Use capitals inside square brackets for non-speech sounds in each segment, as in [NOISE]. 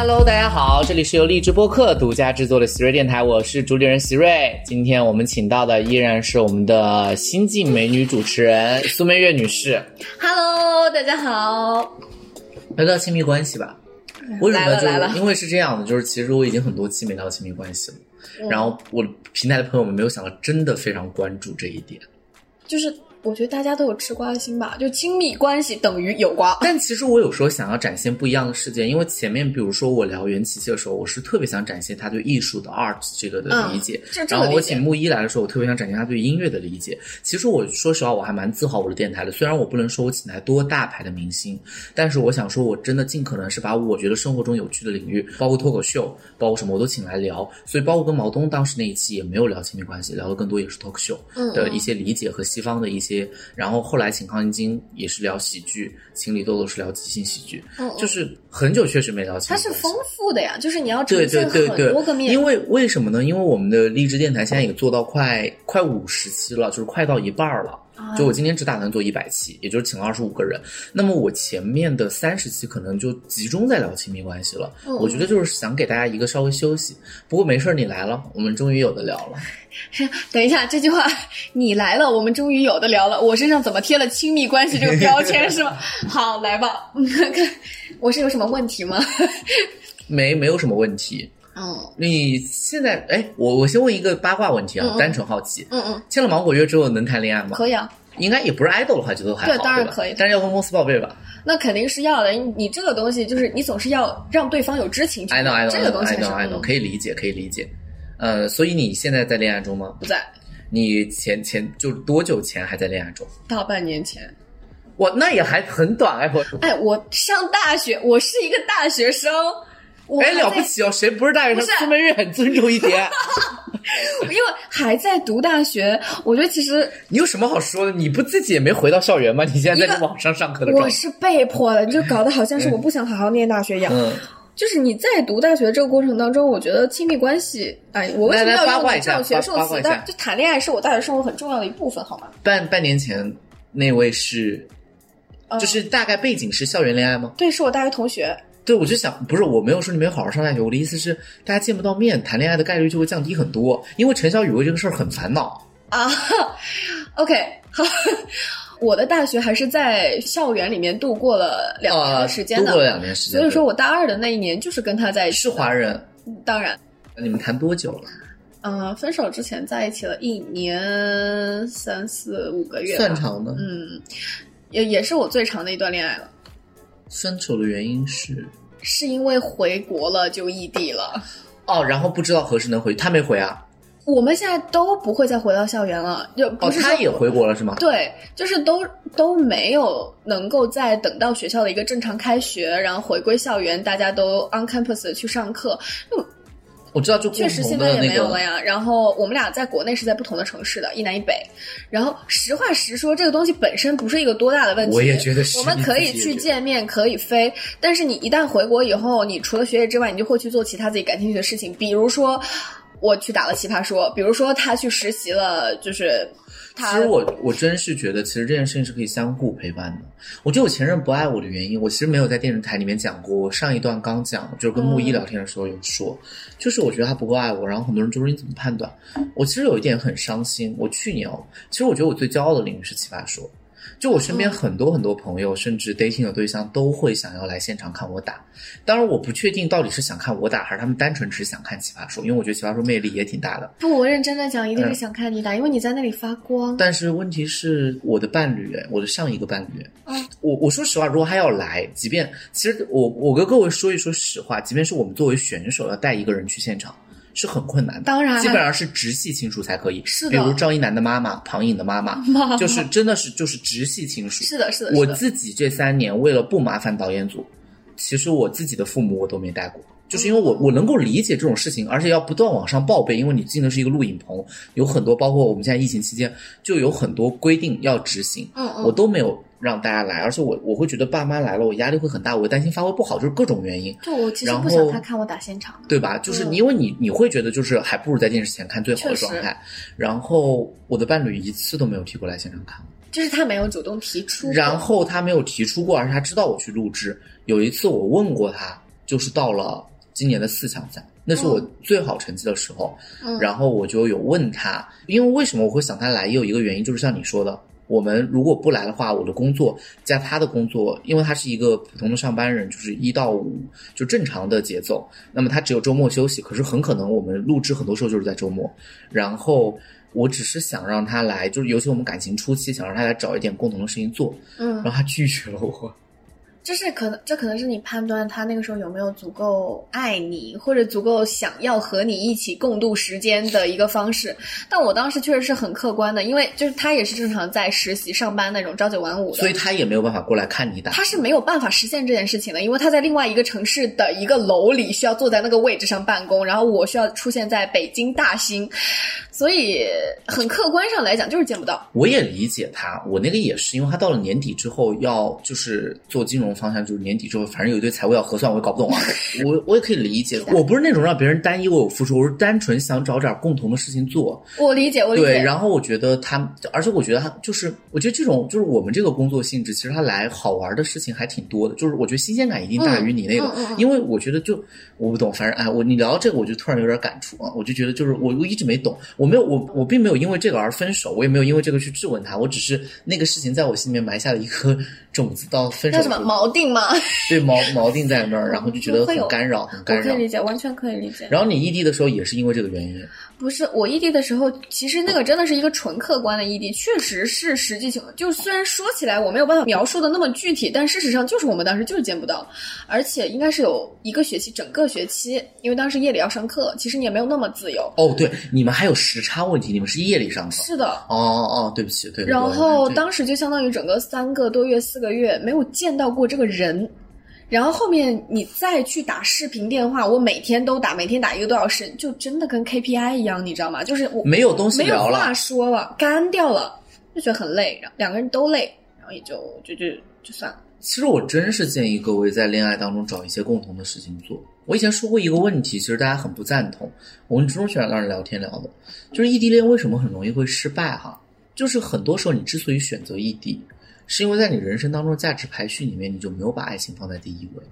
Hello，大家好，这里是由荔枝播客独家制作的喜瑞电台，我是主理人喜瑞。今天我们请到的依然是我们的新晋美女主持人苏梅月女士。Hello，大家好。聊聊亲密关系吧，为什么？就来了来了因为是这样的，就是其实我已经很多期没聊亲密关系了，嗯然后我平台的朋友们没有想到，真的非常关注这一点。就是我觉得大家都有吃瓜的心吧，就亲密关系等于有瓜。但其实我有时候想要展现不一样的世界，因为前面比如说我聊袁琪琪的时候，我是特别想展现他对艺术的 art 这个的理解，嗯然后我请木一来的时候，我特别想展现他对音乐的理解。其实我说实话，我还蛮自豪我的电台的，虽然我不能说我请来多大牌的明星，但是我想说，我真的尽可能是把我觉得生活中有趣的领域，包括脱口秀，包括什么我都请来聊。所以包括跟毛东当时那一期也没有聊亲密关系，聊的更多也是脱口秀嗯的一些理解和西方的一些，然后后来请康晶晶也是聊喜剧，请李豆豆是聊即兴喜剧，嗯就是很久确实没聊。它是丰富的呀，就是你要对对对。因为为什么呢？因为我们的励志电台现在也做到快快五十期了，就是快到一半儿了。啊就我今天只打算做一百期，也就是请了二十五个人。那么我前面的三十期可能就集中在聊亲密关系了。嗯我觉得就是想给大家一个稍微休息。不过没事儿，你来了，我们终于有的聊了。[LAUGHS] 等一下，这句话你来了，我们终于有的聊了。我身上怎么贴了亲密关系这个标签是吗？[LAUGHS] 好，来吧，[LAUGHS] 看我是有什么问题吗？没没有什么问题。嗯你现在哎，我我先问一个八卦问题啊，单纯好奇，嗯嗯，签了芒果约之后能谈恋爱吗？可以啊，应该也不是爱豆的话，觉得还好，对当然可以但是要跟公司报备吧。那肯定是要的。你你这个东西就是你总是要让对方有知情权 I know, I know, 这个东西 I 是 know, I know，嗯可以理解，可以理解。呃，所以你现在在恋爱中吗？不在你前前就多久前还在恋爱中？大半年前。我，那也还很短哎，我哎，我上大学，我是一个大学生，我哎了不起哦，谁不是大学生？不是苏梅月很尊重一点。[LAUGHS] 因为还在读大学，我觉得其实你有什么好说的？你不自己也没回到校园吗？你现在在网上上课的。我是被迫的，就搞得好像是我不想好好念大学一样。嗯，就是你在读大学这个过程当中，我觉得亲密关系，哎，我为什么要用这种学术词？八八卦一下但就谈恋爱是我大学生活很重要的一部分，好吗？半半年前那位是，嗯就是大概背景是校园恋爱吗？对，是我大学同学。对，我就想，不是，我没有说你没有好好上大学，我的意思是，大家见不到面，谈恋爱的概率就会降低很多。因为陈小雨为这个事儿很烦恼。啊，OK，好，我的大学还是在校园里面度过了两年啊，的时间的，度过了两年时间。所以说我大二的那一年就是跟他在一起是。华人，当然，你们谈多久了？嗯、分手之前在一起了一年三四五个月，算长的。嗯，也也是我最长的一段恋爱了，分手的原因是是因为回国了就异地了。哦，然后不知道何时能回，他没回啊？我们现在都不会再回到校园了，就哦不，是说他也回国了是吗？对，就是都都没有能够再等到学校的一个正常开学，然后回归校园，大家都 on campus 去上课。我知道，就共确实现在也。没有了呀。然后我们俩在国内是在不同的城市的，一南一北。然后实话实说，这个东西本身不是一个多大的问题。我也觉得是我们可以去见面，可以飞，但是你一旦回国以后，你除了学业之外，你就会去做其他自己感兴趣的事情，比如说。我去打了奇葩说，比如说他去实习了，就是他其实我我真是觉得，其实这件事情是可以相互陪伴的。我觉得我前任不爱我的原因，我其实没有在电视台里面讲过。我上一段刚讲，就是跟木一聊天的时候有说，就是我觉得他不够爱我。然后很多人就说你怎么判断？我其实有一点很伤心。我去年哦，其实我觉得我最骄傲的领域是奇葩说。就我身边很多很多朋友，甚至 dating 的对象都会想要来现场看我打。当然，我不确定到底是想看我打，还是他们单纯只是想看奇葩说，因为我觉得奇葩说魅力也挺大的。不，我认真的讲，一定是嗯想看你打，因为你在那里发光。但是问题是，我的伴侣，哎我的上一个伴侣，嗯我我说实话，如果他要来，即便其实我我跟各位说一说实话，即便是我们作为选手要带一个人去现场，是很困难的。当然基本上是直系亲属才可以，是的比如赵一楠的妈妈、庞颖的妈妈，[LAUGHS] 妈就是真的是就是直系亲属。是的，是的，我自己这三年为了不麻烦导演组，其实我自己的父母我都没带过，就是因为我我能够理解这种事情，而且要不断往上报备，因为你进的是一个录影棚，有很多包括我们现在疫情期间就有很多规定要执行，嗯嗯，我都没有让大家来，而且我我会觉得爸妈来了，我压力会很大，我会担心发挥不好，就是各种原因。对我其实然不想他看我打现场。对吧？就是因为你你会觉得就是还不如在电视前看最好的状态。然后我的伴侣一次都没有提过来现场看，就是他没有主动提出，然后他没有提出过，而且他知道我去录制。有一次我问过他，就是到了今年的四强赛，那是我最好成绩的时候。嗯然后我就有问他，因为为什么我会想他来，也有一个原因，就是像你说的，我们如果不来的话，我的工作加他的工作，因为他是一个普通的上班人，就是一到五就正常的节奏，那么他只有周末休息，可是很可能我们录制很多时候就是在周末，然后。我只是想让他来，就是尤其我们感情初期，想让他来找一点共同的事情做，嗯然，后他拒绝了我。就是可能这可能是你判断他那个时候有没有足够爱你，或者足够想要和你一起共度时间的一个方式。但我当时确实是很客观的，因为就是他也是正常在实习上班那种朝九晚五的，所以他也没有办法过来看你打。他是没有办法实现这件事情的，因为他在另外一个城市的一个楼里需要坐在那个位置上办公，然后我需要出现在北京大兴，所以很客观上来讲就是见不到。我也理解他，我那个也是，因为他到了年底之后要就是做金融方向，就是年底之后反正有一堆财务要核算，我也搞不懂啊。[LAUGHS] 我我也可以理解，[LAUGHS] 我不是那种让别人单一为我付出，我是单纯想找点共同的事情做。我理解，我理解。对，然后我觉得他，而且我觉得他就是，我觉得这种就是我们这个工作性质，其实他来好玩的事情还挺多的，就是我觉得新鲜感一定大于你那个，嗯嗯嗯嗯。因为我觉得就我不懂，反正哎，我你聊到这个，我就突然有点感触啊，我就觉得就是我我一直没懂，我没有我我并没有因为这个而分手，我也没有因为这个去质问他，我只是那个事情在我心里面埋下了一颗种子，到分手锚定吗？对锚锚定在那儿，然后就觉得很干扰，很干扰可以。理解，完全可以理解。然后你异地的时候也是因为这个原因，不是我异地的时候，其实那个真的是一个纯客观的异地，确实是实际情况。就虽然说起来我没有办法描述的那么具体，但事实上就是我们当时就是见不到，而且应该是有一个学期，整个学期，因为当时夜里要上课，其实你也没有那么自由。哦，对，你们还有时差问题，你们是夜里上课。是的，哦哦哦，对不起，对。对然后当时就相当于整个三个多月、四个月没有见到过这个人。然后后面你再去打视频电话，我每天都打，每天打一个多小时，就真的跟 KPI 一样，你知道吗？就是我没有东西没有话说了，干掉了，就觉得很累，然后两个人都累，然后也就就就就算了。其实我真是建议各位在恋爱当中找一些共同的事情做。我以前说过一个问题，其实大家很不赞同，我们初中喜欢让人聊天聊的，就是异地恋为什么很容易会失败哈？就是很多时候你之所以选择异地，是因为在你人生当中价值排序里面，你就没有把爱情放在第一位。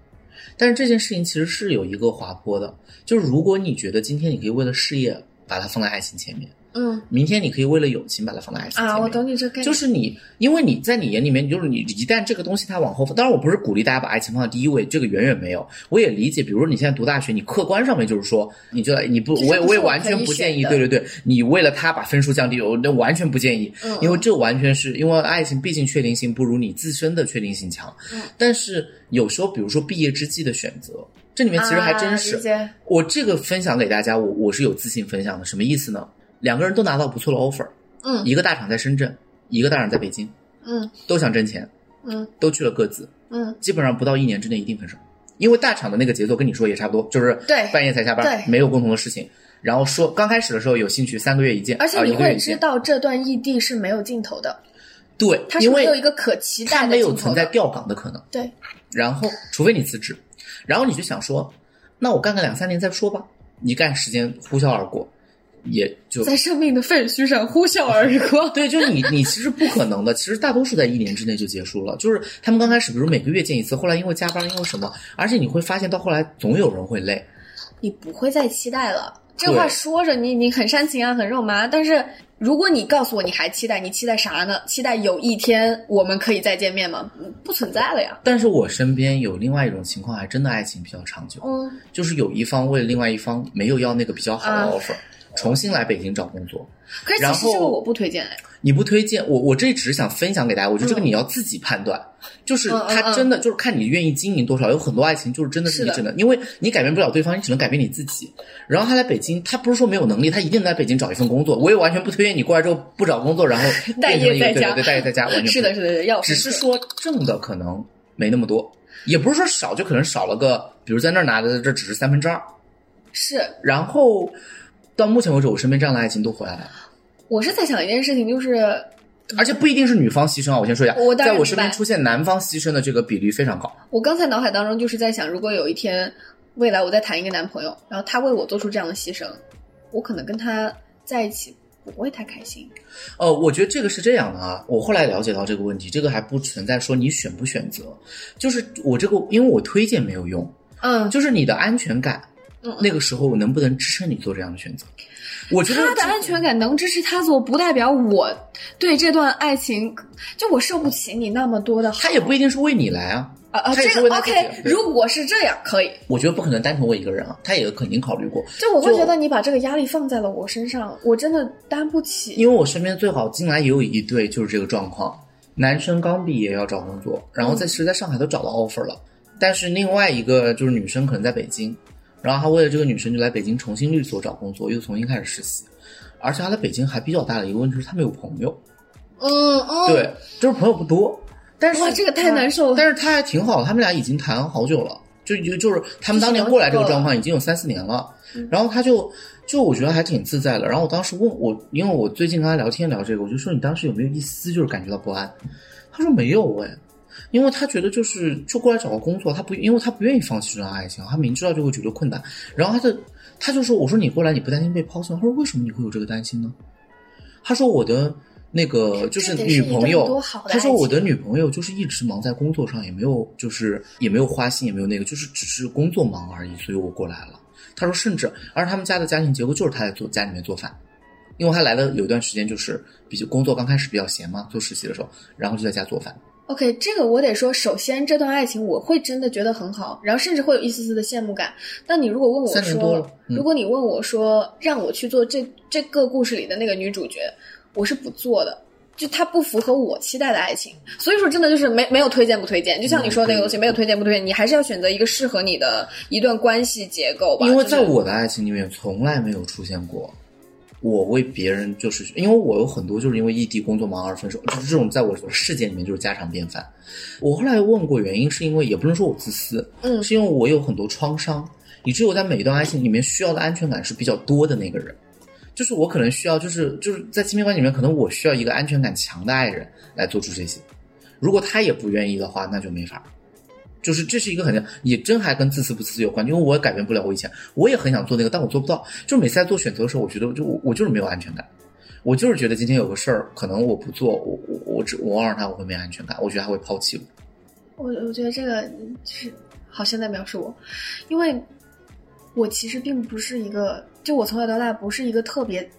但是这件事情其实是有一个滑坡的，就是如果你觉得今天你可以为了事业把它放在爱情前面，嗯。明天你可以为了友情把它放在爱情前面。啊，我懂你这概念，就是你，因为你在你眼里面，就是你一旦这个东西它往后，当然我不是鼓励大家把爱情放在第一位，这个远远没有。我也理解，比如说你现在读大学，你客观上面就是说，你觉得你不，我也我也完全不建议，对对对，你为了他把分数降低，我那完全不建议，嗯。因为这完全是因为爱情毕竟确定性不如你自身的确定性强。嗯。但是有时候，比如说毕业之际的选择，这里面其实还真是。啊我这个分享给大家，我我是有自信分享的，什么意思呢？两个人都拿到不错的 offer，嗯一个大厂在深圳，一个大厂在北京，嗯都想挣钱，嗯都去了各自，嗯，基本上不到一年之内一定分手，因为大厂的那个节奏跟你说也差不多，就是对半夜才下班，对没有共同的事情。然后说刚开始的时候有兴趣，三个月一见，而且啊你会知道这段异地是没有尽头的，对，它是没有一个可期待的它没有。存在调岗的可能。对，然后除非你辞职，然后你就想说，那我干个两三年再说吧。一干时间呼啸而过，也就在生命的废墟上呼啸而过。[LAUGHS] 对，就是你，你其实不可能的。其实大多数在一年之内就结束了。就是他们刚开始，比如每个月见一次，后来因为加班，因为什么，而且你会发现到后来总有人会累。你不会再期待了。这话说着你你很煽情啊，很肉麻，但是如果你告诉我你还期待，你期待啥呢？期待有一天我们可以再见面吗？嗯不存在了呀。但是我身边有另外一种情况，还真的爱情比较长久，嗯，就是有一方为了另外一方没有要那个比较好的啊 offer，、重新来北京找工作。可是然后其实这个我不推荐哎。你不推荐我，我这只是想分享给大家。我觉得这个嗯你要自己判断，就是他真的就是看你愿意经营多少。有很多爱情就是真的是是的一致的，因为你改变不了对方，你只能改变你自己。然后他来北京，他不是说没有能力，他一定能在北京找一份工作。我也完全不推荐你过来之后不找工作，然后 [LAUGHS] 待业在家对对对待业在家，完全不是的，是的，要只是说挣的可能没那么多，也不是说少，就可能少了个，比如在那儿拿的这只是三分之二。是然后到目前为止，我身边这样的爱情都回来了。我是在想一件事情，就是而且不一定是女方牺牲啊，我先说一下，我在我身边出现男方牺牲的这个比例非常高。我刚才脑海当中就是在想，如果有一天未来我再谈一个男朋友，然后他为我做出这样的牺牲，我可能跟他在一起不会太开心。呃，我觉得这个是这样的啊，我后来了解到这个问题，这个还不存在说你选不选择，就是我这个，因为我推荐没有用，嗯，就是你的安全感，嗯那个时候能不能支撑你做这样的选择？我觉得他的安全感能支持他做，不代表我对这段爱情就我受不起你那么多的好。他也不一定是为你来啊。啊啊，这个 OK，如果是这样可以，我觉得不可能单纯为一个人啊，他也肯定考虑过。就我会觉得你把这个压力放在了我身上，我真的担不起。因为我身边最好进来也有一对就是这个状况，男生刚毕业要找工作，然后在其实在上海都找到 offer 了，但是另外一个就是女生可能在北京，然后他为了这个女生就来北京重新律所找工作，又重新开始实习，而且他在北京还比较大的一个问题是他没有朋友，嗯嗯，对，就是朋友不多，但是哇这个太难受了。但是他还挺好，他们俩已经谈好久了，就就就是他们当年过来这个状况已经有三四年了，嗯。然后他就就我觉得还挺自在的。然后我当时问我，因为我最近跟他聊天聊这个，我就说你当时有没有一丝就是感觉到不安？他说没有哎，因为他觉得就是就过来找个工作，他不因为他不愿意放弃这段爱情，他明知道就会觉得困难，然后他的他就说我说你过来你不担心被抛弃吗？他说为什么你会有这个担心呢？他说我的。那个就是女朋友他说我的女朋友就是一直忙在工作上，也没有就是也没有花心，也没有那个，就是只是工作忙而已，所以我过来了。他说甚至而他们家的家庭结构就是他在做家里面做饭，因为他来了有一段时间就是比较工作刚开始比较闲嘛，做实习的时候，然后就在家做饭。OK，这个我得说，首先这段爱情我会真的觉得很好，然后甚至会有一丝丝的羡慕感。但你如果问我说，嗯如果你问我说让我去做这这个故事里的那个女主角，我是不做的。就它不符合我期待的爱情，所以说真的就是没没有推荐不推荐，就像你说的那个东西，没有推荐不推荐，你还是要选择一个适合你的一段关系结构吧。因为在我的爱情里面从来没有出现过，我为别人就是因为我有很多就是因为异地工作忙而分手，就是这种在我的世界里面就是家常便饭。我后来问过原因，是因为也不能说我自私，嗯是因为我有很多创伤，以至于我在每一段爱情里面需要的安全感是比较多的那个人。就是我可能需要，就是就是在亲密关系里面，可能我需要一个安全感强的爱人来做出这些。如果他也不愿意的话，那就没法。就是这是一个很也真还跟自私不自私有关，因为我也改变不了我以前，我也很想做那个，但我做不到。就是每次在做选择的时候，我觉得就我我就是没有安全感，我就是觉得今天有个事儿，可能我不做，我我我只我望着他，我会没安全感，我觉得他会抛弃我。我我觉得这个就是好像在描述我，因为我其实并不是一个，就我从小到大不是一个特别，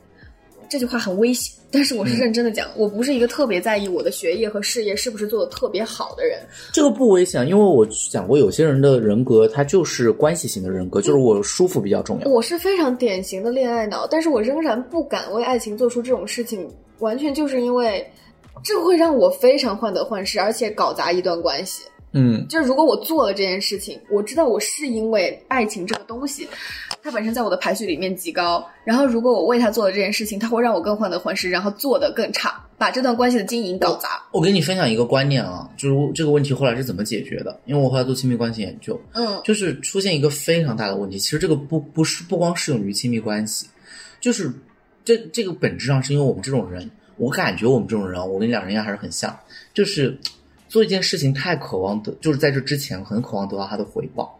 这句话很危险，但是我是认真的讲，我不是一个特别在意我的学业和事业是不是做的特别好的人。这个不危险，因为我讲过，有些人的人格他就是关系型的人格，就是我舒服比较重要。我是非常典型的恋爱脑，但是我仍然不敢为爱情做出这种事情，完全就是因为这会让我非常患得患失，而且搞砸一段关系。嗯，就是如果我做了这件事情，我知道我是因为爱情这个东西，它本身在我的排序里面极高。然后如果我为他做了这件事情，他会让我更患得患失，然后做得更差，把这段关系的经营搞砸。我给你分享一个观念啊，就是这个问题后来是怎么解决的？因为我后来做亲密关系研究，嗯就是出现一个非常大的问题。其实这个不不是不光适用于亲密关系，就是这这个本质上是因为我们这种人，我感觉我们这种人，我跟两人应该还是很像，就是做一件事情太渴望得，就是在这之前很渴望得到他的回报，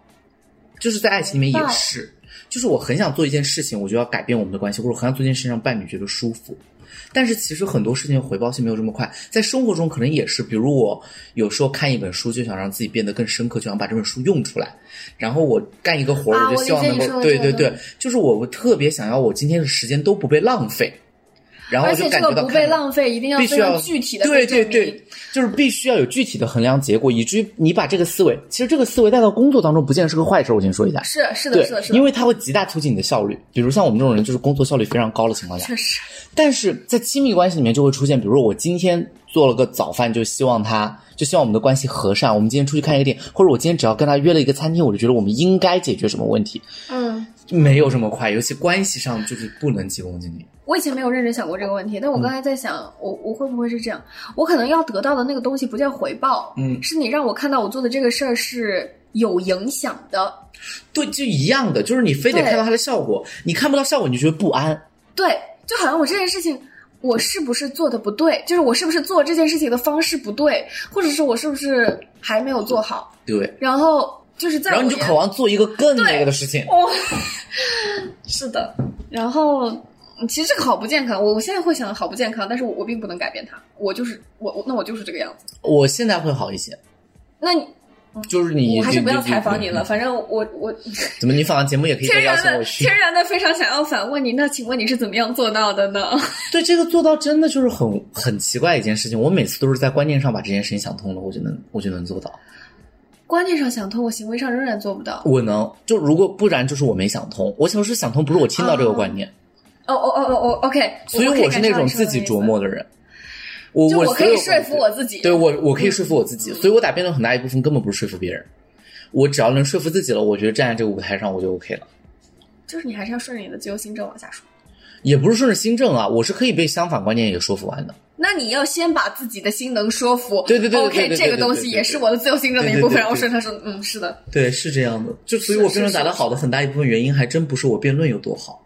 就是在爱情里面也是，就是我很想做一件事情，我就要改变我们的关系，或者很想做一件事情让伴侣觉得舒服。但是其实很多事情的回报性没有这么快，在生活中可能也是，比如我有时候看一本书，就想让自己变得更深刻，就想把这本书用出来。然后我干一个活儿，啊我就希望能够，对对对就是我特别想要我今天的时间都不被浪费，然后就而且这感觉到不被浪费，一定要非要常具体的对对对，就是必须要有具体的衡量结果，以至于你把这个思维，其实这个思维带到工作当中，不见得是个坏事。我先说一下，是是的，对是的，是，的，因为它会极大促进你的效率。比如像我们这种人，就是工作效率非常高的情况下，确实，但是在亲密关系里面就会出现，比如说我今天做了个早饭，就希望他，就希望我们的关系和善。我们今天出去看一个电影，或者我今天只要跟他约了一个餐厅，我就觉得我们应该解决什么问题，嗯。没有这么快，尤其关系上就是不能急功近利。我以前没有认真想过这个问题，但我刚才在想，我我会不会是这样？我可能要得到的那个东西不叫回报，嗯是你让我看到我做的这个事儿是有影响的，对，就一样的，就是你非得看到它的效果，你看不到效果你就觉得不安。对，就好像我这件事情，我是不是做的不对？就是我是不是做这件事情的方式不对，或者是我是不是还没有做好？对，然后就是在然后你就渴望做一个更那个的事情。哦，[LAUGHS] 是的，然后。嗯其实这个好不健康，我我现在会想好不健康，但是我我并不能改变它，我就是我我那我就是这个样子。我现在会好一些，那你就是你我还是不要采访你了。。反正我我 [LAUGHS] 怎么你访完节目也可以再天然的？天然的非常想要反问你，那请问你是怎么样做到的呢？[LAUGHS] 对这个做到真的就是很很奇怪一件事情。我每次都是在观念上把这件事情想通了，我就能我就能做到。观念上想通，我行为上仍然做不到。我能就如果不然就是我没想通。我想是想通，不是我听到这个观念，哦哦哦哦哦，OK，所以我是那种自己琢磨的，人。我就我可以说服我自己。对我我可以说服我自己，所以我打辩论很大一部分根本不是说服别人。我只要能说服自己了，我觉得站在这个舞台上我就 OK 了。就是你还是要顺着你的自由心证往下说。也不是顺着心正啊，我是可以被相反观念也说服完的。那你要先把自己的心能说服。对对对 OK，这个东西也是我的自由心证的一部分。然后顺他说，嗯，是的，对，是这样的。就所以，我辩论打得好的很大一部分原因，还真不是我辩论有多好，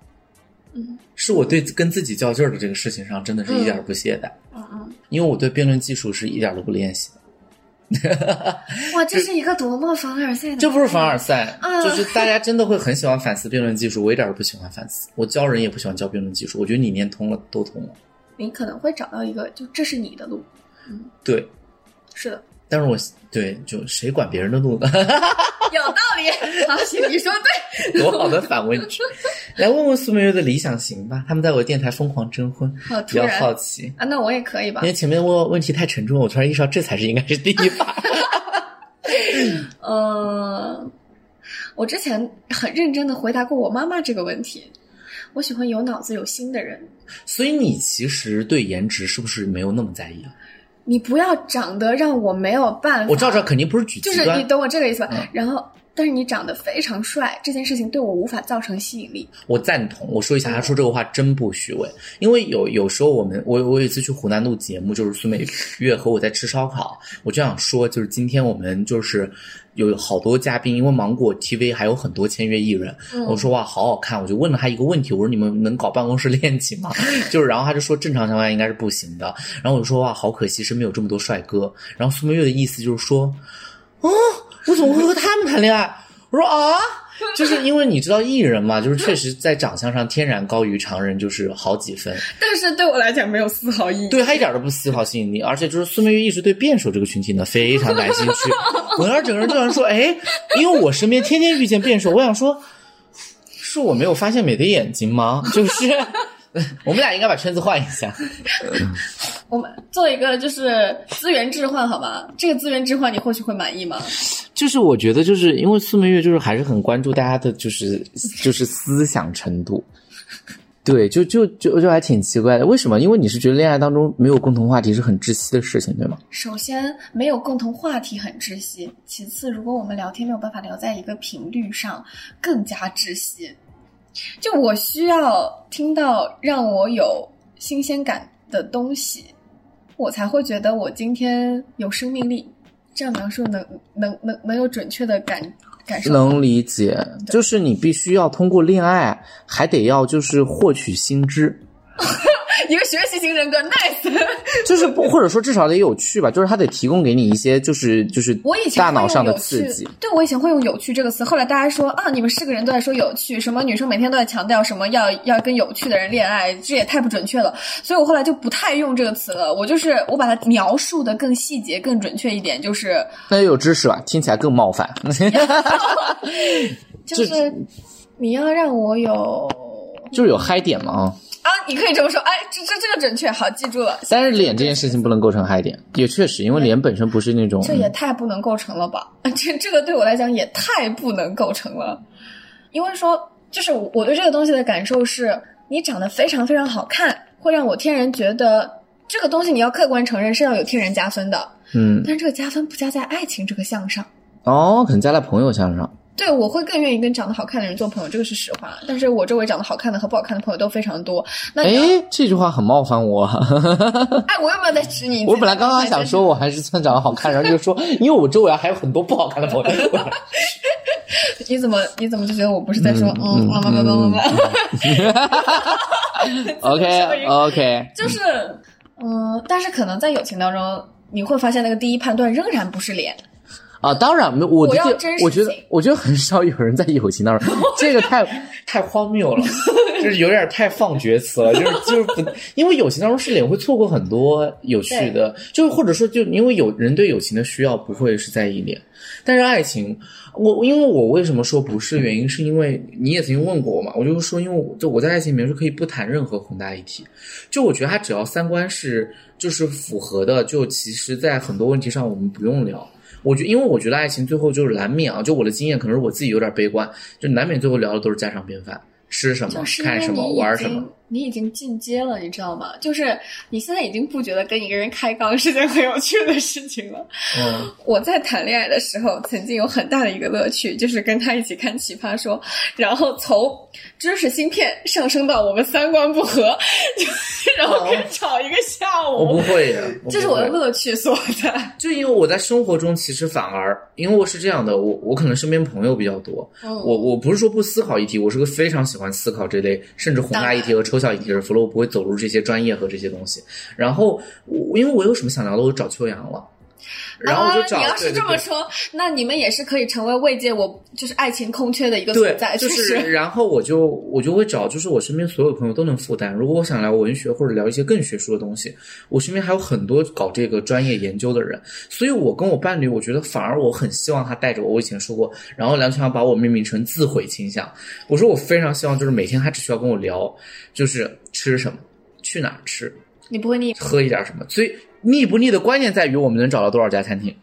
嗯是我对跟自己较劲儿的这个事情上，真的是一点儿不懈怠。嗯嗯。因为我对辩论技术是一点儿都不练习的。哇，这是一个多么凡尔赛的！这不是凡尔赛，啊就是大家真的会很喜欢反思辩论技术，我一点儿都不喜欢反思。我教人也不喜欢教辩论技术，我觉得你念通了都通了。你可能会找到一个，就这是你的路。嗯对，是的，但是我对就谁管别人的路呢？[LAUGHS] 有道理。好，行，你说对。[LAUGHS] 多好的反问句！来问问苏明月的理想型吧，他们在我的电台疯狂征婚，好，比较好奇。啊，那我也可以吧因？为前面问问题太沉重，我突然意识到这才是应该是第一把。嗯，[LAUGHS] 我之前很认真的回答过我妈妈这个问题。我喜欢有脑子有心的人。所以你其实对颜值是不是没有那么在意啊？你不要长得让我没有办法。我照这肯定不是举就是你懂我这个意思吧？嗯然后，但是你长得非常帅，这件事情对我无法造成吸引力。我赞同。我说一下，他说这个话真不虚伪，因为有有时候我们我我有一次去湖南录节目，就是苏美月和我在吃烧烤，我就想说，就是今天我们就是有好多嘉宾，因为芒果 TV 还有很多签约艺人，嗯我说哇好好看，我就问了他一个问题，我说你们能搞办公室恋情吗？[LAUGHS] 就是然后他就说正常情况下应该是不行的，然后我就说哇好可惜身边有这么多帅哥，然后苏明月的意思就是说，哦我怎么会和他们谈恋爱？我说啊。[LAUGHS] 就是因为你知道艺人嘛，就是确实在长相上天然高于常人，就是好几分。但是对我来讲没有丝毫意义。对他一点都不丝毫吸引力，而且就是苏明玉一直对辩手这个群体呢非常感兴趣。[LAUGHS] 文儿整个人就想说，哎，因为我身边天天遇见辩手，我想说，是我没有发现美的眼睛吗？就是 [LAUGHS] 我们俩应该把圈子换一下。我们做一个就是资源置换，好吗？这个资源置换你或许会满意吗？就是我觉得，就是因为苏明月就是还是很关注大家的，就是就是思想程度。对，就就就就还挺奇怪的，为什么？因为你是觉得恋爱当中没有共同话题是很窒息的事情，对吗？首先，没有共同话题很窒息；其次，如果我们聊天没有办法聊在一个频率上，更加窒息。就我需要听到让我有新鲜感的东西，我才会觉得我今天有生命力。这样描述能能能能有准确的感感受？能理解，就是你必须要通过恋爱，还得要就是获取新知，[LAUGHS] 一个学习型人格，nice。[LAUGHS] 就是不或者说至少得有趣吧，就是他得提供给你一些就是就是我以前大脑上的刺激。对我以前会用“有趣”这个词，后来大家说啊，你们是个人都在说有趣，什么女生每天都在强调什么要要跟有趣的人恋爱，这也太不准确了，所以我后来就不太用这个词了。我就是我把它描述的更细节、更准确一点，就是那也有知识吧，听起来更冒犯。[LAUGHS] 就是你要让我有就是有嗨点嘛啊，啊，你可以这么说，哎，这这这个准确，好记住了。但是脸这件事情不能构成嗨点，也确实，因为脸本身不是那种这也太不能构成了吧？[LAUGHS] 这这个对我来讲也太不能构成了，因为说，就是我对这个东西的感受是，你长得非常非常好看，会让我天然觉得这个东西你要客观承认是要有天然加分的，嗯但是这个加分不加在爱情这个项上。哦，可能加在朋友项上。对，我会更愿意跟长得好看的人做朋友，这个是实话。但是我周围长得好看的和不好看的朋友都非常多。那哎，这句话很冒犯我。[LAUGHS] 哎，我有没有在指你？[LAUGHS] 我本来刚刚想说，我还是算长得好看，然后就说，因为我周围还有很多不好看的朋友。[LAUGHS] 你怎么你怎么就觉得我不是在说嗯嗯嗯嗯嗯嗯嗯 OK OK，就是嗯，但是可能在友情当中，你会发现那个第一判断仍然不是脸。啊，当然，我的我要第我觉得我觉得很少有人在友情当中，[LAUGHS] 这个太 [LAUGHS] 太荒谬了，就是有点太放厥词了，就是就是不，因为友情当中是脸会错过很多有趣的，就是或者说就因为有人对友情的需要不会是在意脸，但是爱情，我因为我为什么说不是，原因是因为你也曾经问过我嘛，我就是说，因为我就我在爱情里面是可以不谈任何宏大议题，就我觉得他只要三观是就是符合的，就其实在很多问题上我们不用聊。我觉，因为我觉得爱情最后就是难免啊，就我的经验，可能是我自己有点悲观，就难免最后聊的都是家常便饭，吃什么看什么、玩什么经。你已经进阶了，你知道吗？就是你现在已经不觉得跟一个人开杠是件很有趣的事情了。嗯，我在谈恋爱的时候，曾经有很大的一个乐趣，就是跟他一起看《奇葩说》，然后从知识芯片上升到我们三观不合，然后可以吵一个下午我不午，会的，这是我的乐趣所在。就因为我在生活中其实反而，因为我是这样的，我我可能身边朋友比较多，嗯我我不是说不思考议题，我是个非常喜欢思考这类甚至宏大议题和抽象议题的人，否则我不会走入这些专业和这些东西。然后我因为我有什么想聊的，我找秋阳了，然后我就找、啊、你要是这么说，那你们也是可以成为慰藉我就是爱情空缺的一个存在，，就是，[LAUGHS] 然后我就我就会找，就是我身边所有朋友都能负担。如果我想聊文学或者聊一些更学术的东西，我身边还有很多搞这个专业研究的人，所以我跟我伴侣，我觉得反而我很希望他带着我。我以前说过，然后梁强把我命名成自毁倾向，我说我非常希望就是每天他只需要跟我聊，就是吃什么，去哪儿吃，你不会腻？喝一点什么。所以腻不腻的关键在于我们能找到多少家餐厅。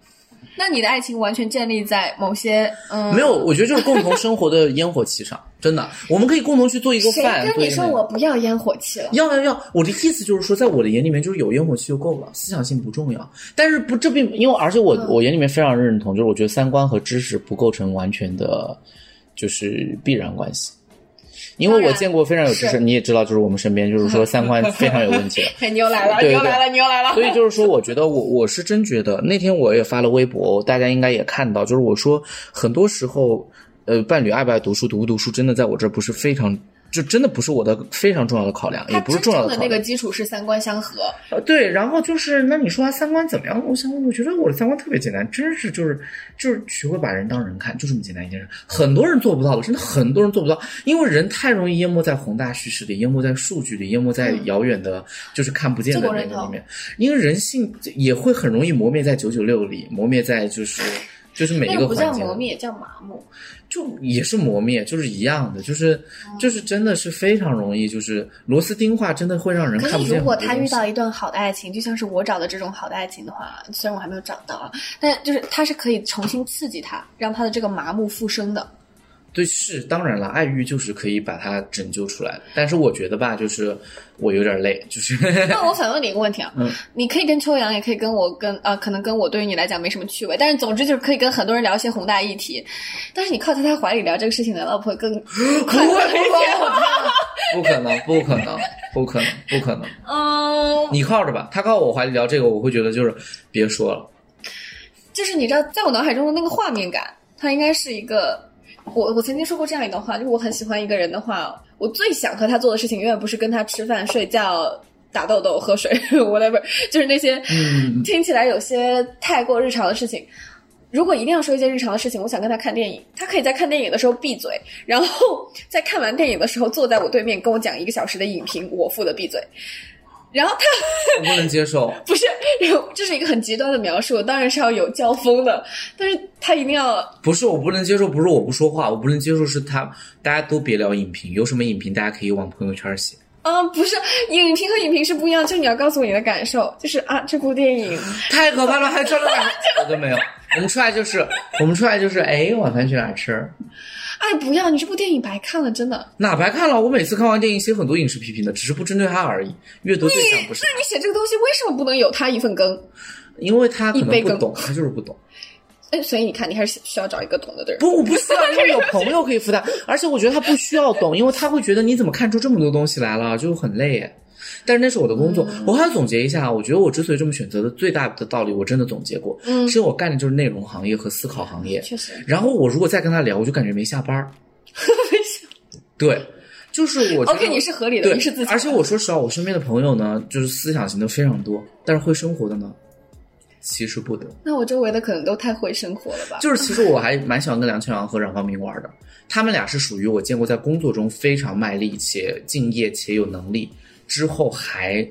那你的爱情完全建立在某些嗯，没有，我觉得就是共同生活的烟火气上，[LAUGHS] 真的，我们可以共同去做一个谁饭。跟你说我不要烟火气了？要要要！我的意思就是说，在我的眼里面，就是有烟火气就够了，思想性不重要。但是不，这并因为，而且我、嗯我眼里面非常认同，就是我觉得三观和知识不构成完全的，就是必然关系。因为我见过非常有知识，你也知道，就是我们身边就是说三观非常有问题的。嘿，你又来了，你又来了，你又来了。所以就是说，我觉得我我是真觉得那天我也发了微博，大家应该也看到，就是我说很多时候，呃，伴侣爱不爱读书、读不读书，真的在我这儿不是非常，就真的不是我的非常重要的考量，也不是重要的考量。个基础是三观相合，呃，对，然后就是，那你说他三观怎么样？我想，我觉得我的三观特别简单，真是就是就是学会把人当人看，就这么简单一件事。很多人做不到的，真的很多人做不到，因为人太容易淹没在宏大叙事里，淹没在数据里，淹没在嗯遥远的，就是看不见的那个里面。因为人性也会很容易磨灭在九九六里，磨灭在就是就是每一个环节不。叫磨灭，叫麻木。就也是磨灭，就是一样的，就是就是真的是非常容易，就是螺丝钉化，真的会让人可看不见是如果他遇到一段好的爱情，就像是我找的这种好的爱情的话，虽然我还没有找到啊，但就是他是可以重新刺激他，让他的这个麻木复生的。对，是当然了，爱欲就是可以把它拯救出来的。但是我觉得吧，就是我有点累，就是那我反问你一个问题啊，嗯你可以跟秋阳，也可以跟我跟啊、可能跟我对于你来讲没什么趣味，但是总之就是可以跟很多人聊一些宏大议题。但是你靠在他怀里聊这个事情，难道不会更 [LAUGHS] 快乐一点吗？不可能，不可能，不可能，不可能。嗯，你靠着吧，他靠我怀里聊这个，我会觉得就是别说了。就是你知道，在我脑海中的那个画面感，它应该是一个。我我曾经说过这样一段话，就是我很喜欢一个人的话，我最想和他做的事情，永远不是跟他吃饭、睡觉、打豆豆、喝水，[LAUGHS] whatever，[LAUGHS] 就是那些嗯听起来有些太过日常的事情。如果一定要说一件日常的事情，我想跟他看电影，他可以在看电影的时候闭嘴，然后 [LAUGHS] 在看完电影的时候坐在我对面跟我讲一个小时的影评，我负责闭嘴。然后他我不能接受。[LAUGHS] 不是，[LAUGHS] 这是一个很极端的描述，当然是要有交锋的，但是他一定要不是我不能接受，不是我不说话，我不能接受是他，大家都别聊影评，有什么影评大家可以往朋友圈写。啊，不是影评和影评是不一样，就是你要告诉我你的感受，就是啊，这部电影 [LAUGHS] 太可怕了，还有这种感受，我都没有。我们出来就是，我们出来就是，哎，晚饭去哪儿吃？哎，不要，你这部电影白看了，真的。哪白看了？我每次看完电影写很多影视批评的，只是不针对他而已。阅读对象不是那你写这个东西为什么不能有他一份羹？因为他可能不懂，他就是不懂。哎，所以你看，你还是需要找一个懂得的人。不，我不需要，因为有朋友可以负担，而且我觉得他不需要懂，因为他会觉得你怎么看出这么多东西来了，就很累耶。但是那是我的工作，我还要总结一下，我觉得我之所以这么选择的最大的道理，我真的总结过，嗯是因为我干的就是内容行业和思考行业。确实，然后我如果再跟他聊，我就感觉没下班儿。[LAUGHS] 对，就是我觉得 OK，你是合理的，你是自己。而且我说实话，我身边的朋友呢，就是思想型的非常多，但是会生活的呢，其实不得。那我周围的可能都太会生活了吧？就是其实我还蛮喜欢跟梁秋阳和冉方明玩的，他们俩是属于我见过在工作中非常卖力且敬业且有能力，之后还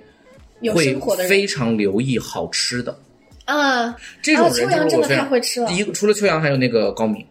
有会非常留意好吃的啊，这种啊秋阳真的人就是我非常太会吃了第一个除了秋阳还有那个高敏。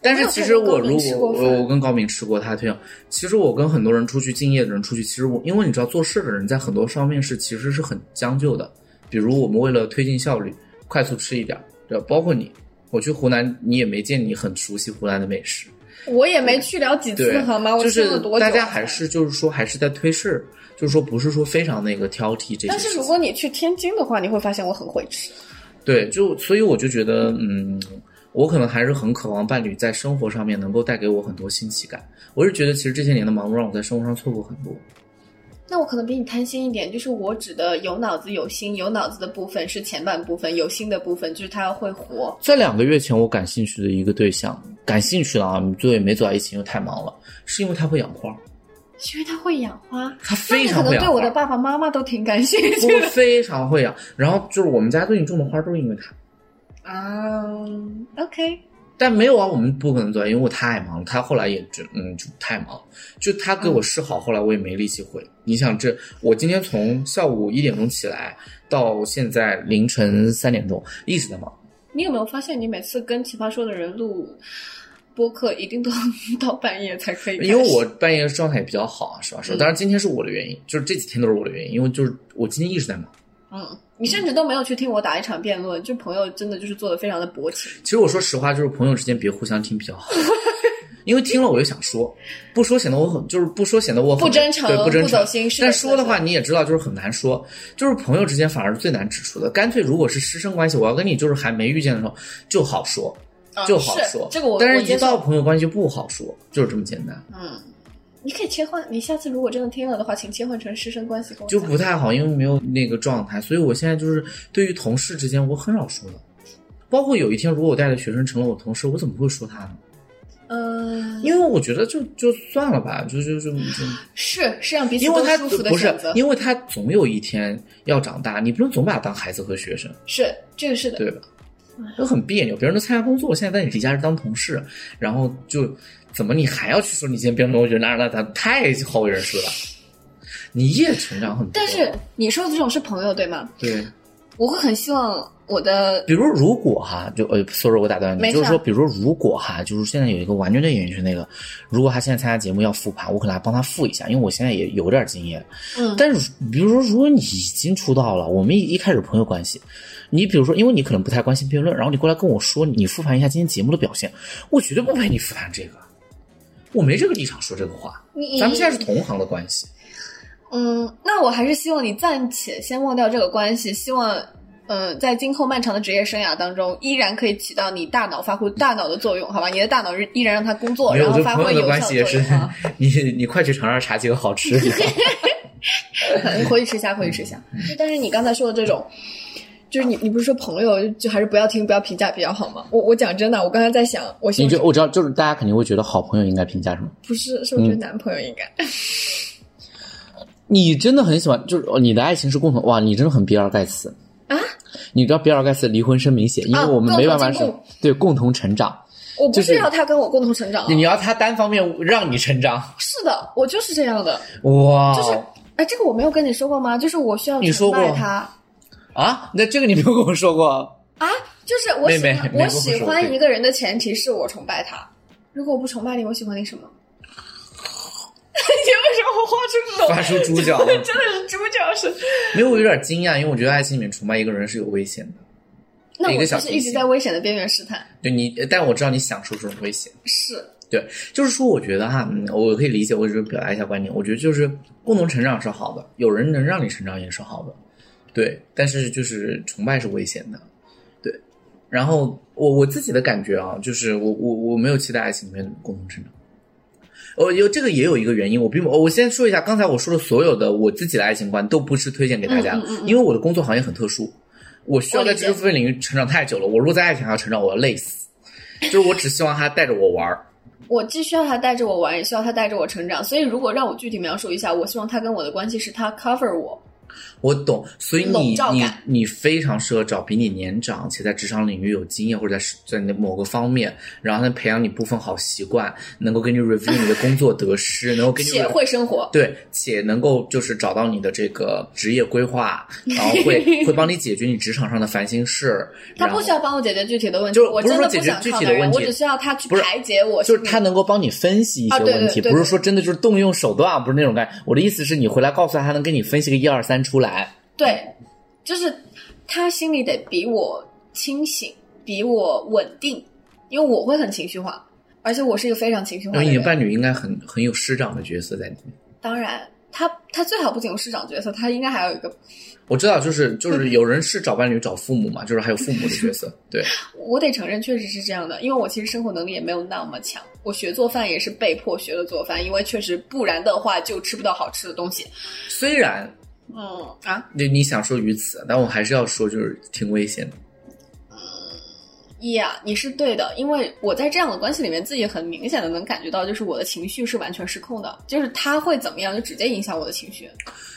但是其实我如果我我跟高敏吃过他的推荐，其实我跟很多人出去敬业的人出去，其实我因为你知道做事的人在很多方面是其实是很将就的，比如我们为了推进效率，快速吃一点儿，对吧？包括你，我去湖南，你也没见你很熟悉湖南的美食，我也没去了几次，好吗？我就是大家还是就是说还是在推事，就是说不是说非常那个挑剔这些但是。如果你去天津的话，你会发现我很会吃。对，就所以我就觉得，嗯，我可能还是很渴望伴侣在生活上面能够带给我很多新奇感。我是觉得，其实这些年的忙碌让我在生活上错过很多。那我可能比你贪心一点，就是我指的有脑子有心，有脑子的部分是前半部分，有心的部分就是他要会活。在两个月前，我感兴趣的一个对象，感兴趣了啊，最后也没走在一起，因为太忙了，是因为他会养花，是因为他会养花，他非常会养花。对我的爸爸妈妈都挺感兴趣我非常会养，然后就是我们家最近种的花都是因为他。啊。OK，但没有啊，我们不可能做，因为我太忙了。他后来也就嗯就太忙，就他给我示好，后来我也没力气回。你想这，我今天从下午一点钟起来，到现在凌晨三点钟一直在忙。你有没有发现，你每次跟奇葩说的人录播客，一定都 [LAUGHS] 到半夜才可以？因为我半夜状态也比较好啊，实话说。嗯当然今天是我的原因，就是这几天都是我的原因，因为就是我今天一直在忙。嗯，你甚至都没有去听我打一场辩论，就朋友真的就是做的非常的薄情。其实我说实话，就是朋友之间别互相听比较好。[LAUGHS] 因为听了我就想说，不说显得我很就是不说显得我很不真诚对不真诚但说的话你也知道，就是很难说，就是朋友之间反而是最难指出的。干脆如果是师生关系，我要跟你就是还没遇见的时候就好说，嗯就好说。这个我但是一到朋友关系就不好说，就是这么简单，嗯，你可以切换，你下次如果真的听了的话，请切换成师生关系跟我就不太好，因为没有那个状态。所以我现在就是对于同事之间，我很少说的。包括有一天，如果我带的学生成了我同事，我怎么会说他呢？嗯，因为我觉得就就算了吧，就就就就。[SIGHS] 是是让彼此因为他更舒服的不是选择，，因为他总有一天要长大，你不能总把他当孩子和学生，是这个是的，对吧？都很别扭，别人都参加工作，现在在你底下是当同事，然后就怎么你还要去说你今天变成我觉得那那他太好为人师了，你也成长很多。但是你说的这种是朋友对吗？对，我会很希望我的比如如果哈，就呃，sorry，我打断你，就是说，比如说如果哈，就是现在有一个完全对演员是那个，如果他现在参加节目要复盘，我可能还帮他复一下，因为我现在也有点经验。嗯但是比如说，如果你已经出道了，我们一一开始朋友关系，你比如说，因为你可能不太关心辩论，然后你过来跟我说你复盘一下今天节目的表现，我绝对不陪你复盘这个，我没这个立场说这个话。咱们现在是同行的关系，嗯，那我还是希望你暂且先忘掉这个关系，希望。嗯，在今后漫长的职业生涯当中，依然可以起到你大脑发挥大脑的作用，好吧？你的大脑依然让它工作，然后发挥有效关系也是作用啊。[LAUGHS] 你你快去尝尝茶几和好吃。你回去吃一下，回去吃一下。但是你刚才说的这种，就是你你不是说朋友就还是不要听不要评价比较好吗？我我讲真的，我刚才在想，我希你望就我知道，就是大家肯定会觉得好朋友应该评价什么？不是，是我觉得男朋友应该。[LAUGHS] 你真的很喜欢，就是哦你的爱情是共同哇，你真的很比尔盖茨啊！你知道比尔盖茨离婚声明写，因为啊我们没办法是、对共同成长，我不是是要他跟我共同成长啊、你要他单方面让你成长，[LAUGHS] 是的，我就是这样的。哇，就是哎，这个我没有跟你说过吗？就是我需要你说过崇拜他啊，那这个你没有跟我说过，啊，就是我喜欢我我喜欢一个人的前提是我崇拜他。如果我不崇拜你，我喜欢你什么？[LAUGHS] 你为什么画出这种发出猪脚，真的是猪脚是？没有，我有点惊讶，因为我觉得爱情里面崇拜一个人是有危险的，那我就是一直在危险的边缘试探。对你，但我知道你享受这种危险。是，对，就是说，我觉得哈，嗯，我可以理解，我只是表达一下观点。我觉得就是共同成长是好的，有人能让你成长也是好的，对。但是就是崇拜是危险的，对。然后我我自己的感觉啊，就是我我我没有期待爱情里面共同成长。哦，有这个也有一个原因，我并不，我先说一下，刚才我说的所有的我自己的爱情观都不是推荐给大家，嗯嗯嗯嗯因为我的工作行业很特殊，我需要在知识付费领域成长太久了。我如果在爱情上要成长，我要累死。就是我只希望他带着我玩儿，[LAUGHS] 我既需要他带着我玩，也需要他带着我成长。所以，如果让我具体描述一下，我希望他跟我的关系是他 cover 我，我懂，所以你你你非常适合找比你年长且在职场领域有经验，或者在在你的某个方面，然后呢培养你部分好习惯，能够给你 review 你的工作得失，能够给你 [LAUGHS] 且会生活。对，且能够就是找到你的这个职业规划，然后会 [LAUGHS] 会帮你解决你职场上的烦心事。他不需要帮我解决具体的问题，就是我真的不是说解决具体的问题我只需要他去排解我。就是他能够帮你分析一些问题，对对对不是说真的就是动用手段，不是那种感。我的意思是你回来告诉他，他能给你分析个一二三出来。对，就是他心里得比我清醒，比我稳定，因为我会很情绪化，而且我是一个非常情绪化的人。因为你的伴侣应该很很有师长的角色在里面。当然，他他最好不仅有师长角色，他应该还有一个，我知道，就是就是有人是找伴侣找父母嘛，就是还有父母的角色。[LAUGHS] 对，我得承认确实是这样的，因为我其实生活能力也没有那么强，我学做饭也是被迫学的做饭，因为确实不然的话就吃不到好吃的东西。虽然嗯啊，你你想说于此，但我还是要说，就是挺危险的。呀、你是对的，因为我在这样的关系里面，自己很明显的能感觉到，就是我的情绪是完全失控的，就是他会怎么样，就直接影响我的情绪，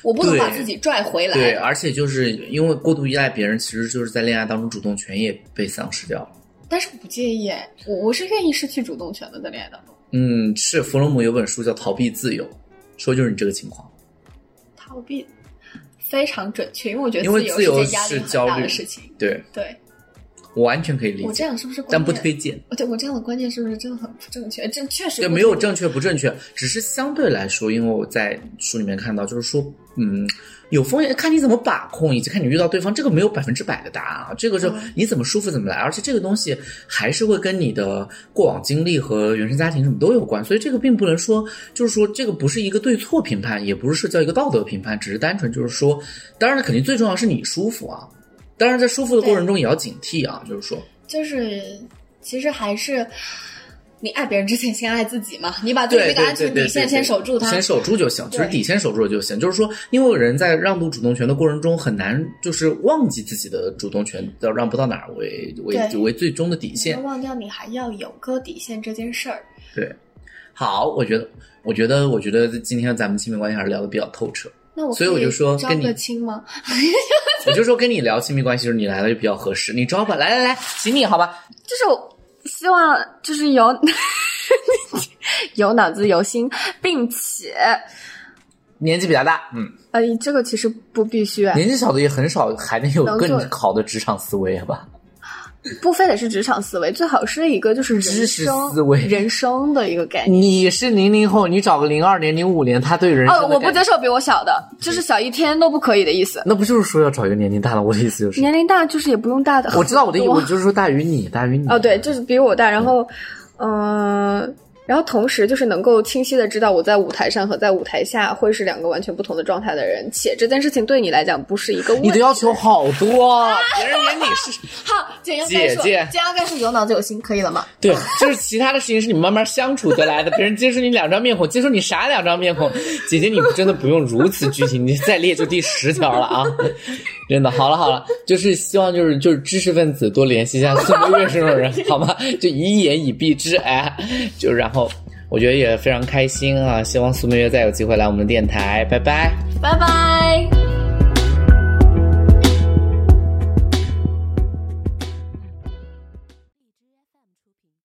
我不能把自己拽回来。对，而且就是因为过度依赖别人，其实就是在恋爱当中主动权也被丧失掉了。但是我不介意，哎，我我是愿意失去主动权的，在恋爱当中。嗯，是弗洛姆有本书叫《逃避自由》，说就是你这个情况。逃避非常准确，因为我觉得因为自自由是件压力很是焦虑大的事情。对对我完全可以理解，我这样是不是但不推荐。对我这样的观念是不是真的很不正确？这确实没有正确不正确，只是相对来说，因为我在书里面看到，就是说，嗯，有风险，看你怎么把控，以及看你遇到对方，这个没有百分之百的答案啊，这个是嗯你怎么舒服怎么来，而且这个东西还是会跟你的过往经历和原生家庭什么都有关，所以这个并不能说，就是说这个不是一个对错评判，也不是社交一个道德评判，只是单纯就是说，当然肯定最重要是你舒服啊，当然在舒服的过程中也要警惕啊，就是说。就是其实还是你爱别人之前先爱自己嘛，你把自己那个安全底线先守住它。先守住就行，只是底线守住了就行。就是说，因为有人在让渡主动权的过程中很难，就是忘记自己的主动权要让步到哪儿为为为最终的底线。忘掉你还要有个底线这件事儿。对，好，我觉得，我觉得，我觉得今天咱们亲密关系还是聊的比较透彻。那我所以我就说跟你个亲吗？我就说跟你聊亲密关系，时候你来了就比较合适。你招吧，来来来，请你好吧。就是我希望就是有 [LAUGHS] 有脑子有心，并且年纪比较大，嗯，呃，这个其实不必须，年纪小的也很少，还能有更好的职场思维吧？不非得是职场思维，最好是一个就是人知识生思维人生的一个概念。你是零零后，你找个零二年、零五年，他对人生哦，我不接受比我小的，就是小一天都不可以的意思。那不就是说要找一个年龄大的？我的意思就是，年龄大就是也不用大的。我知道我的意思，我就是说大于你，大于你。哦，对，就是比我大，然后，嗯、然后同时就是能够清晰的知道我在舞台上和在舞台下会是两个完全不同的状态的人，且这件事情对你来讲不是一个问题。你的要求好多啊，别人眼里是好，简要概述，姐姐简要概述，有脑子有心，可以了吗？对，就是其他的事情是你们慢慢相处得来的。别人接受你两张面孔，接受你啥两张面孔？姐姐，你真的不用如此具体，你再列就第十条了啊！真的，好了好了，就是希望就是就是知识分子多联系一下孙博月这种人，好吗？就以眼以蔽之，哎，就然后我觉得也非常开心啊！希望苏明月再有机会来我们的电台，拜拜。拜拜。